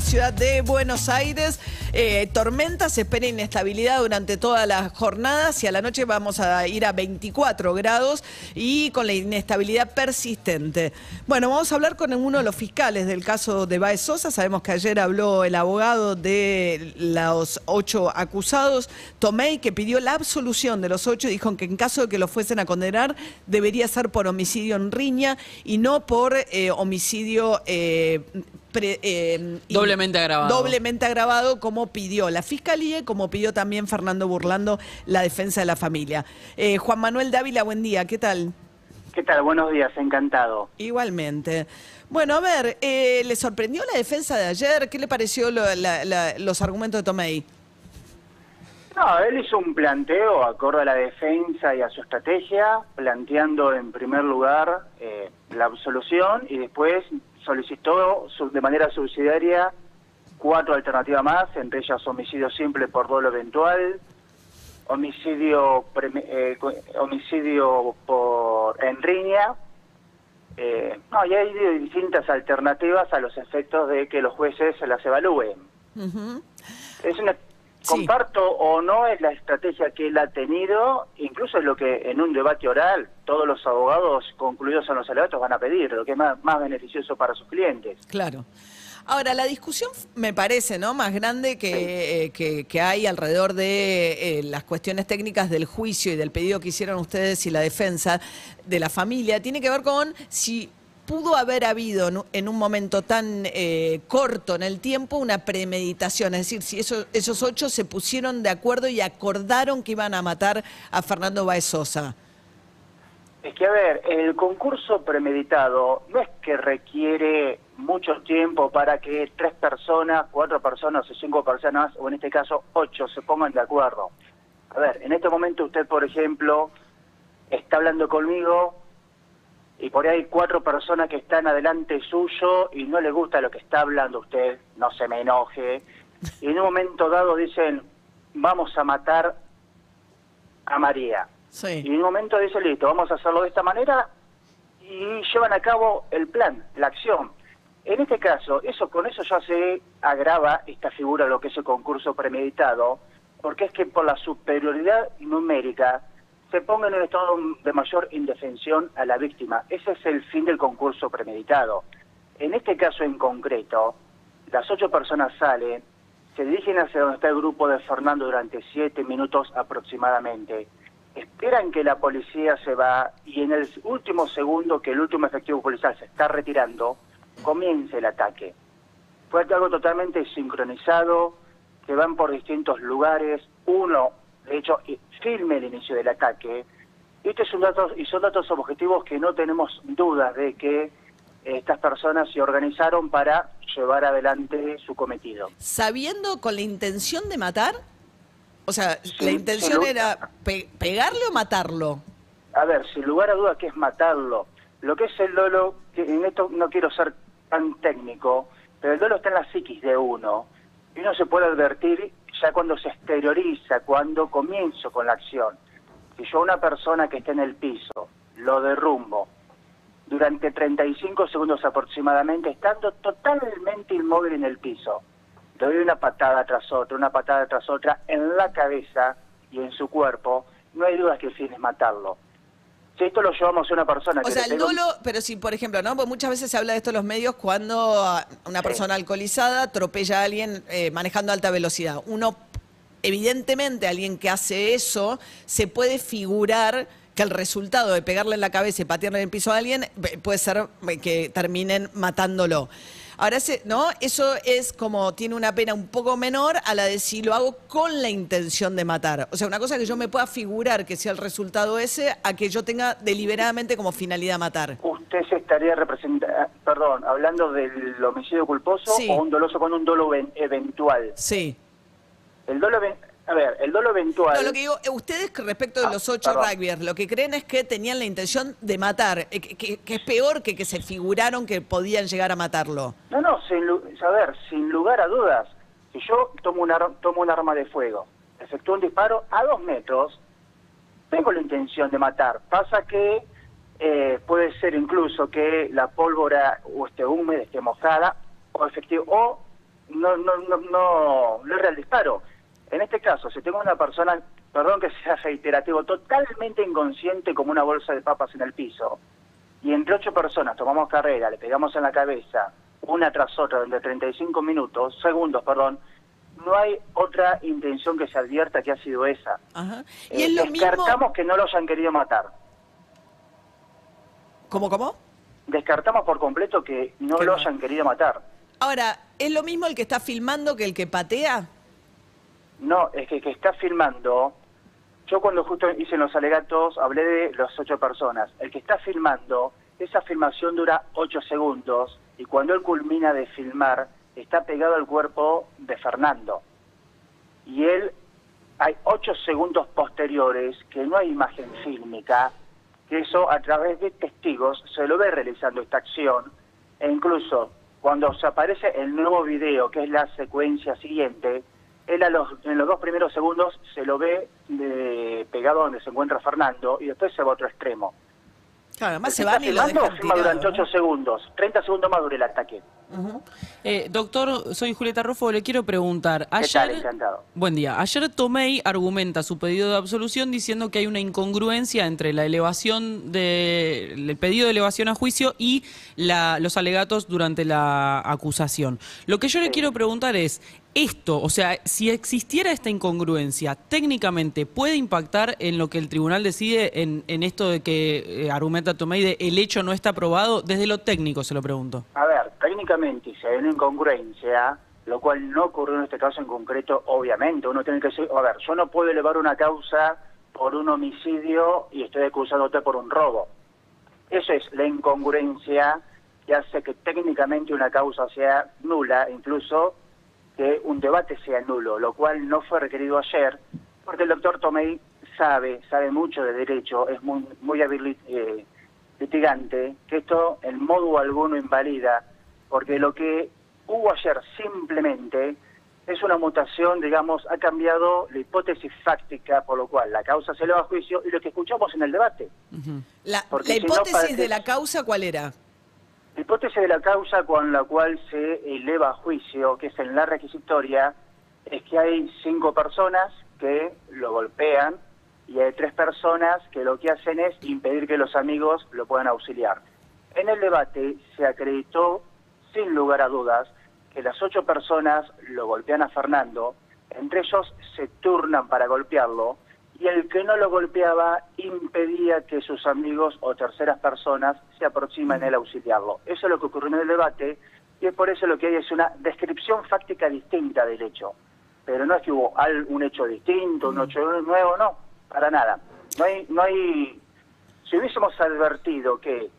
Ciudad de Buenos Aires, eh, tormenta, se espera inestabilidad durante todas las jornadas y a la noche vamos a ir a 24 grados y con la inestabilidad persistente. Bueno, vamos a hablar con uno de los fiscales del caso de Baez Sosa. Sabemos que ayer habló el abogado de los ocho acusados, Tomei, que pidió la absolución de los ocho y dijo que en caso de que lo fuesen a condenar debería ser por homicidio en riña y no por eh, homicidio eh, pre- eh, Doblemente agravado. Doblemente agravado, como pidió la Fiscalía y como pidió también Fernando Burlando, la defensa de la familia. Eh, Juan Manuel Dávila, buen día, ¿qué tal? ¿Qué tal? Buenos días, encantado. Igualmente. Bueno, a ver, eh, ¿le sorprendió la defensa de ayer? ¿Qué le pareció lo- la- la- los argumentos de Tomei? No, él hizo un planteo acorde a la defensa y a su estrategia, planteando en primer lugar eh, la absolución y después solicitó de manera subsidiaria cuatro alternativas más, entre ellas homicidio simple por dolo eventual, homicidio eh, homicidio por en riña. Eh, no, y hay distintas alternativas a los efectos de que los jueces se las evalúen. Ujú. Es una, Sí. comparto o no es la estrategia que él ha tenido, incluso es lo que en un debate oral todos los abogados concluidos en los alegatos van a pedir, lo que es más, más beneficioso para sus clientes. Claro. Ahora, la discusión me parece ¿no? más grande que, eh, que, que hay alrededor de eh, las cuestiones técnicas del juicio y del pedido que hicieron ustedes y la defensa de la familia, tiene que ver con si pudo haber habido en un- en un momento tan eh, corto en el tiempo una premeditación, es decir, si eso- esos ocho se pusieron de acuerdo y acordaron que iban a matar a Fernando Baez Sosa. Es que, a ver, el concurso premeditado no es que requiere mucho tiempo para que tres personas, cuatro personas o cinco personas, o en este caso ocho, se pongan de acuerdo. A ver, en este momento usted, por ejemplo, está hablando conmigo y por ahí hay cuatro personas que están adelante suyo y no le gusta lo que está hablando usted, no se me enoje. Y en un momento dado dicen, vamos a matar a María. Sí. Y en un momento dice, listo, vamos a hacerlo de esta manera y llevan a cabo el plan, la acción. En este caso, eso con eso ya se agrava esta figura, lo que es el concurso premeditado, porque es que por la superioridad numérica se ponga en un estado de mayor indefensión a la víctima. Ese es el fin del concurso premeditado. En este caso en concreto, las ocho personas salen, se dirigen hacia donde está el grupo de Fernando durante siete minutos aproximadamente. Esperan que la policía se va y en el último segundo que el último efectivo policial se está retirando, comienza el ataque. Fue algo totalmente sincronizado, que van por distintos lugares. Uno, de hecho, filme el inicio del ataque. Este es un dato, y son datos objetivos que no tenemos dudas de que eh, estas personas se organizaron para llevar adelante su cometido. sabiendo con la intención de matar? O sea, Sí, la intención era pe- pegarle o matarlo. A ver, sin lugar a duda que es matarlo. Lo que es el dolo, que en esto no quiero ser tan técnico, pero el dolo está en la psiquis de uno. Y uno se puede advertir ya cuando se exterioriza, cuando comienzo con la acción. Si yo una persona que está en el piso lo derrumbo durante 35 segundos aproximadamente, estando totalmente inmóvil en el piso, doy una patada tras otra, una patada tras otra en la cabeza y en su cuerpo, no hay dudas que el fin es matarlo. Esto lo llevamos a una persona O que sea, el un- dolo, pero si, por ejemplo, ¿no? Porque muchas veces se habla de esto en los medios cuando una Sí. persona alcoholizada atropella a alguien eh, manejando a alta velocidad. Uno, evidentemente, alguien que hace eso, se puede figurar que el resultado de pegarle en la cabeza y patearle en el piso a alguien eh, puede ser eh, que terminen matándolo. Ahora, ese- ¿no? Eso es como, tiene una pena un poco menor a la de si lo hago con la intención de matar. O sea, una cosa que yo me pueda figurar que sea el resultado ese, a que yo tenga deliberadamente como finalidad matar. usted se estaría representa perdón, hablando del homicidio culposo Sí. o un doloso con un dolo ven- eventual. Sí. El dolo, a ver, el dolo eventual. No, lo que digo, eh, ustedes respecto de Ah, los ocho rugbyers, lo que creen es que tenían la intención de matar, eh, que, que- que es peor que que se figuraron que podían llegar a matarlo. No, no, sin, a ver, sin lugar a dudas, si yo tomo un, ar- tomo un arma de fuego, efectúo un disparo a dos metros, tengo la intención de matar. Pasa que eh, puede ser incluso que la pólvora o esté húmeda, esté mojada, o efectivo, o no, no, no, no, no era el disparo. En este caso, si tengo una persona, perdón que sea reiterativo, totalmente inconsciente como una bolsa de papas en el piso, y entre ocho personas tomamos carrera, le pegamos en la cabeza, una tras otra, durante 35 minutos, segundos, perdón, no hay otra intención que se advierta que ha sido esa. Ajá. Y Eh, es lo mismo... descartamos que no los hayan querido matar. ¿Cómo, cómo? Descartamos por completo que no Que lo no. hayan querido matar. Ahora, ¿es lo mismo el que está filmando que el que patea? No, es que que está filmando. Yo cuando justo hice los alegatos hablé de las ocho personas. El que está filmando, esa filmación dura ocho segundos y cuando él culmina de filmar está pegado al cuerpo de Fernando. Y él, hay ocho segundos posteriores que no hay imagen fílmica, que eso a través de testigos se lo ve realizando esta acción e incluso cuando se aparece el nuevo video, que es la secuencia siguiente, él a los, en los dos primeros segundos se lo ve de- pegado donde se encuentra Fernando y después se va a otro extremo. Claro, además se está y lo filmando, dejan filma tirado, durante ¿no? 8 segundos, 30 segundos más dura el ataque. Eh, doctor, soy Julieta Rufo, le quiero preguntar. Encantado. Buen día. Ayer Tomei argumenta su pedido de absolución diciendo que hay una incongruencia entre la elevación de, el pedido de elevación a juicio y la- los alegatos durante la acusación. Lo que yo le quiero preguntar es, esto, o sea, si existiera esta incongruencia, técnicamente puede impactar en lo que el tribunal decide en, en esto de que eh, argumenta Tomei de el hecho no está aprobado, desde lo técnico se lo pregunto. A ver, técnicamente, si hay una incongruencia, lo cual no ocurrió en este caso en concreto, obviamente, uno tiene que decir, a ver, yo no puedo elevar una causa por un homicidio y estoy acusándote por un robo. Eso es la incongruencia que hace que técnicamente una causa sea nula, incluso que un debate sea nulo, lo cual no fue requerido ayer, porque el doctor Tomei sabe, sabe mucho de derecho, es muy, muy hábil eh, litigante, que esto en modo alguno invalida, porque lo que hubo ayer simplemente es una mutación, digamos, ha cambiado la hipótesis fáctica, por lo cual la causa se eleva a juicio y lo que escuchamos en el debate. La, Porque la si no hipótesis parece- de la causa, ¿cuál era? La hipótesis de la causa con la cual se eleva a juicio, que es en la requisitoria, es que hay cinco personas que lo golpean y hay tres personas que lo que hacen es impedir que los amigos lo puedan auxiliar. En el debate se acreditó, sin lugar a dudas, que las ocho personas lo golpean a Fernando, entre ellos se turnan para golpearlo, y el que no lo golpeaba impedía que sus amigos o terceras personas se aproximen a él a auxiliarlo. Eso es lo que ocurrió en el debate, y es por eso lo que hay es una descripción fáctica distinta del hecho. Pero no es que hubo un hecho distinto, un hecho nuevo, no, para nada. No hay, no hay, si hubiésemos advertido que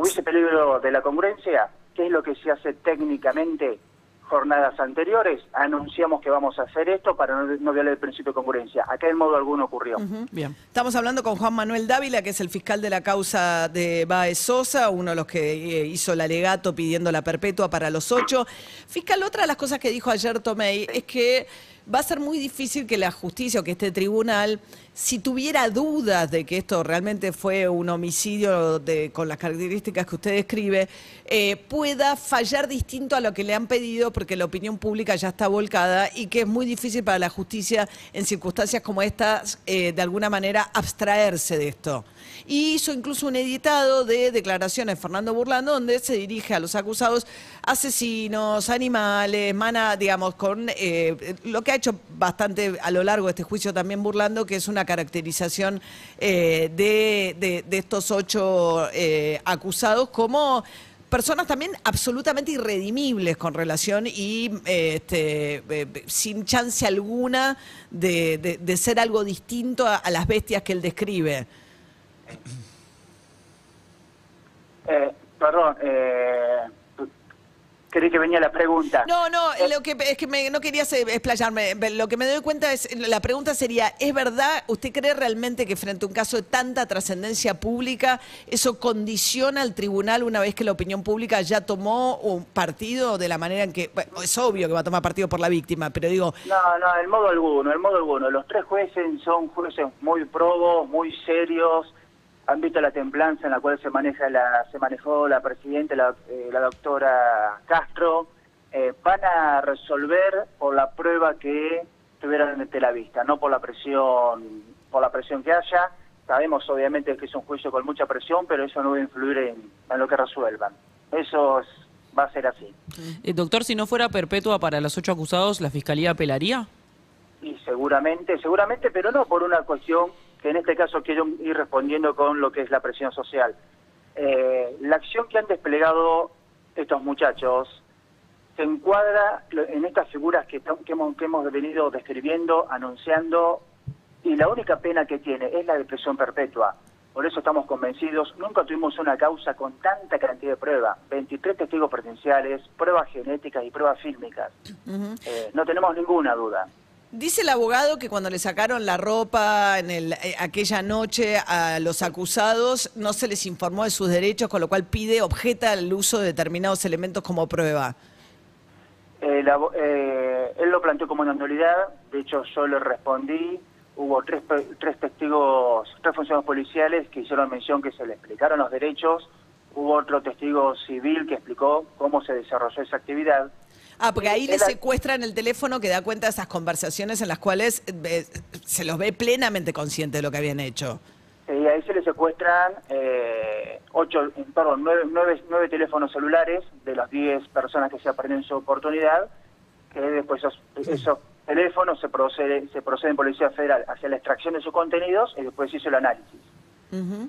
hubiese peligro de la congruencia, ¿qué es lo que se hace técnicamente? Jornadas anteriores, anunciamos que vamos a hacer esto para no, no violar el principio de congruencia. Acá en modo alguno ocurrió. Bien. Estamos hablando con Juan Manuel Dávila, que es el fiscal de la causa de Baez Sosa, uno de los que eh, hizo el alegato pidiendo la perpetua para los ocho. Fiscal, otra de las cosas que dijo ayer Tomei es que va a ser muy difícil que la justicia o que este tribunal, si tuviera dudas de que esto realmente fue un homicidio con las características que usted describe, eh, pueda fallar distinto a lo que le han pedido porque la opinión pública ya está volcada y que es muy difícil para la justicia en circunstancias como estas eh, de alguna manera abstraerse de esto. Y hizo incluso un editado de declaraciones de Fernando Burlando donde se dirige a los acusados asesinos, animales, mana, digamos, con eh, lo que ha hecho bastante a lo largo de este juicio también Burlando, que es una caracterización eh, de, de- estos ocho eh, acusados como personas también absolutamente irredimibles con relación y eh, este, sin chance alguna de, de- ser algo distinto a, las bestias que él describe. Perdón, creí que venía la pregunta. No, no, Eh, lo que es que me- no quería explayarme. Lo que me doy cuenta es, la pregunta sería, ¿es verdad, usted cree realmente que frente a un caso de tanta trascendencia pública, eso condiciona al tribunal una vez que la opinión pública ya tomó un partido de la manera en que, bueno, es obvio que va a tomar partido por la víctima, pero digo, No, no, en modo alguno, en modo alguno. Los tres jueces son jueces muy probos, muy serios, han visto la templanza en la cual se maneja la, se manejó la presidenta, la, eh, la doctora Castro, eh, van a resolver por la prueba que tuvieran ante la vista, no por la presión, por la presión que haya. Sabemos obviamente que es un juicio con mucha presión, pero eso no va a influir en, en lo que resuelvan. Eso es- va a ser así. Eh, doctor, si no fuera perpetua para los ocho acusados, ¿la fiscalía apelaría? Y seguramente, seguramente, pero no por una cuestión que en este caso quiero ir respondiendo con lo que es la presión social. Eh, la acción que han desplegado estos muchachos se encuadra en estas figuras que, hemos, que hemos venido describiendo, anunciando, y la única pena que tiene es la de prisión perpetua. Por eso estamos convencidos, nunca tuvimos una causa con tanta cantidad de pruebas, 23 testigos presenciales, pruebas genéticas y pruebas fílmicas. Eh, no tenemos ninguna duda. Dice el abogado que cuando le sacaron la ropa en el, eh, aquella noche a los acusados no se les informó de sus derechos, con lo cual pide, objeta el uso de determinados elementos como prueba. Eh, él lo planteó como una nulidad, de hecho yo le respondí, hubo tres, tres testigos, tres funcionarios policiales que hicieron mención que se le explicaron los derechos, hubo otro testigo civil que explicó cómo se desarrolló esa actividad. Ah, porque ahí Eh, le secuestran el teléfono que da cuenta de esas conversaciones en las cuales eh, se los ve plenamente conscientes de lo que habían hecho. Y ahí se le secuestran eh, ocho, perdón, nueve, nueve, nueve teléfonos celulares de las diez personas que se aprenden su oportunidad, que después esos, esos teléfonos se procede, se procede en Policía Federal hacia la extracción de sus contenidos y después se hizo el análisis.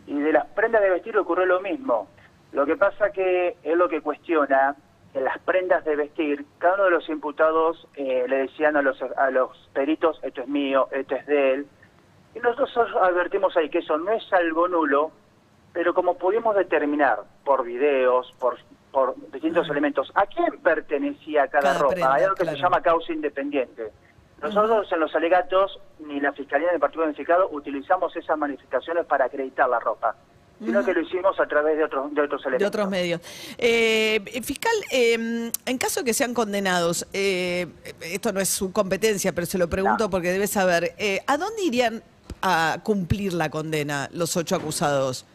Y de las prendas de vestir ocurrió lo mismo. Lo que pasa que es lo que cuestiona que las prendas de vestir, cada uno de los imputados eh, le decían a los, a los peritos, esto es mío, esto es de él. Y nosotros advertimos ahí que eso no es algo nulo, pero como pudimos determinar por videos, por, por distintos elementos, a quién pertenecía cada, Cada ropa. prenda, Hay algo que claro. se llama causa independiente. Nosotros en los alegatos, ni la Fiscalía del Partido Unificado, utilizamos esas manifestaciones para acreditar la ropa, sino que lo hicimos a través de otros, de otros de elementos. otros medios. Eh, fiscal, eh, en caso de que sean condenados, eh, esto no es su competencia, pero se lo pregunto No. porque debe saber, eh, ¿a dónde irían a cumplir la condena los ocho acusados?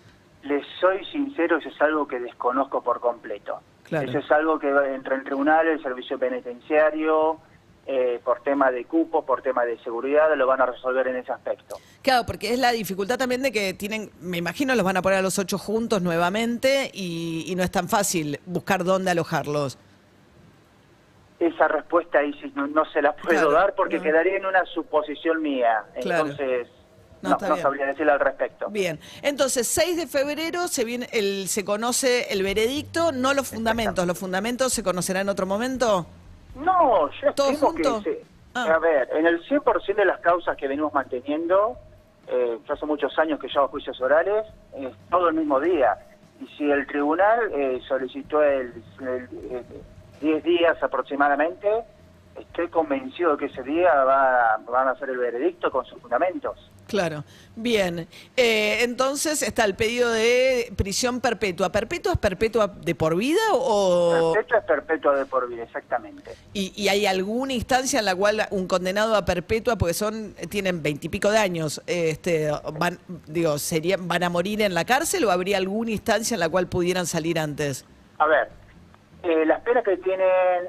Les soy sincero, eso es algo que desconozco por completo. Claro. Eso es algo que va entre el tribunal, el servicio penitenciario, eh, por tema de cupo, por tema de seguridad, lo van a resolver en ese aspecto. Claro, porque es la dificultad también de que tienen, me imagino los van a poner a los ocho juntos nuevamente y, y no es tan fácil buscar dónde alojarlos. Esa respuesta ahí no, no se la puedo Claro, dar porque no. quedaría en una suposición mía. Claro. Entonces, No, sabría decirle al respecto. Bien, entonces 6 de febrero se viene el, se conoce el veredicto, no los fundamentos. ¿Los fundamentos se conocerán en otro momento? No, yo ¿Todo junto? que... se- Ah. A ver, en el 100% de las causas que venimos manteniendo, eh, yo hace muchos años que llevo juicios orales, es todo el mismo día. Y si el tribunal eh, solicitó el, el, eh, 10 días aproximadamente, estoy convencido de que ese día va, van a hacer el veredicto con sus fundamentos. Claro. Bien, Eh, entonces está el pedido de prisión perpetua. ¿Perpetua es perpetua de por vida o...? Perpetua es perpetua de por vida, exactamente. ¿Y, y hay alguna instancia en la cual un condenado a perpetua, porque son tienen veintipico de años, este, van, digo, serían, van a morir en la cárcel o habría alguna instancia en la cual pudieran salir antes? A ver, eh, las penas que tienen,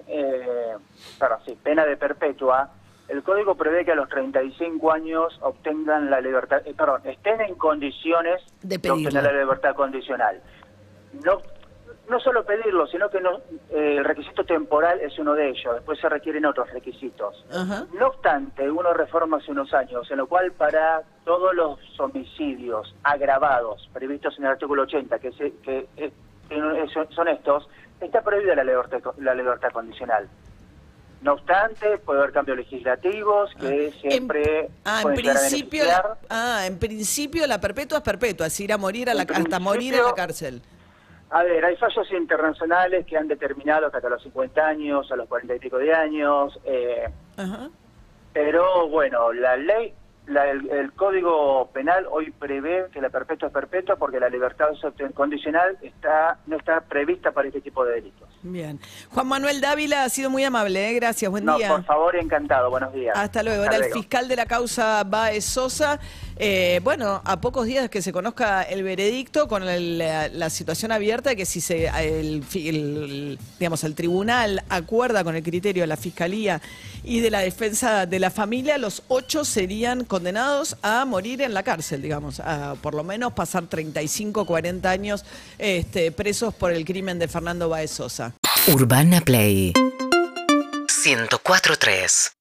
eh, perdón, sí, pena de perpetua, el código prevé que a los 35 años obtengan la libertad, eh, perdón, estén en condiciones De de obtener la libertad condicional. No, no solo pedirlo, sino que no, eh, el requisito temporal es uno de ellos, después se requieren otros requisitos. No obstante, hubo una reforma hace unos años en lo cual para todos los homicidios agravados previstos en el artículo 80, que, se- que eh, que son- son estos, está prohibida la libertad, la libertad condicional. No obstante, puede haber cambios legislativos que siempre en, ah, en principio, la, ah, en principio la perpetua es perpetua, es ir a morir a la, hasta morir en la cárcel. A ver, hay fallos internacionales que han determinado que hasta los 50 años, a los 40 y pico de años, eh, Ajá. Pero bueno, la ley, la- el, el Código Penal hoy prevé que la perpetua es perpetua porque la libertad condicional está no está prevista para este tipo de delitos. Bien. Juan Manuel Dávila ha sido muy amable, ¿eh? gracias, buen No, día. por favor, encantado. Buenos días. Hasta luego. Era el fiscal de la causa Baez Sosa. Eh, bueno, a pocos días que se conozca el veredicto, con el- la, la situación abierta, que si se el, el- digamos el tribunal acuerda con el criterio de la fiscalía y de la defensa de la familia, los ocho serían condenados a morir en la cárcel, digamos, a por lo menos pasar 35, 40 años este, presos por el crimen de Fernando Baez Sosa. Urbana Play. 104.3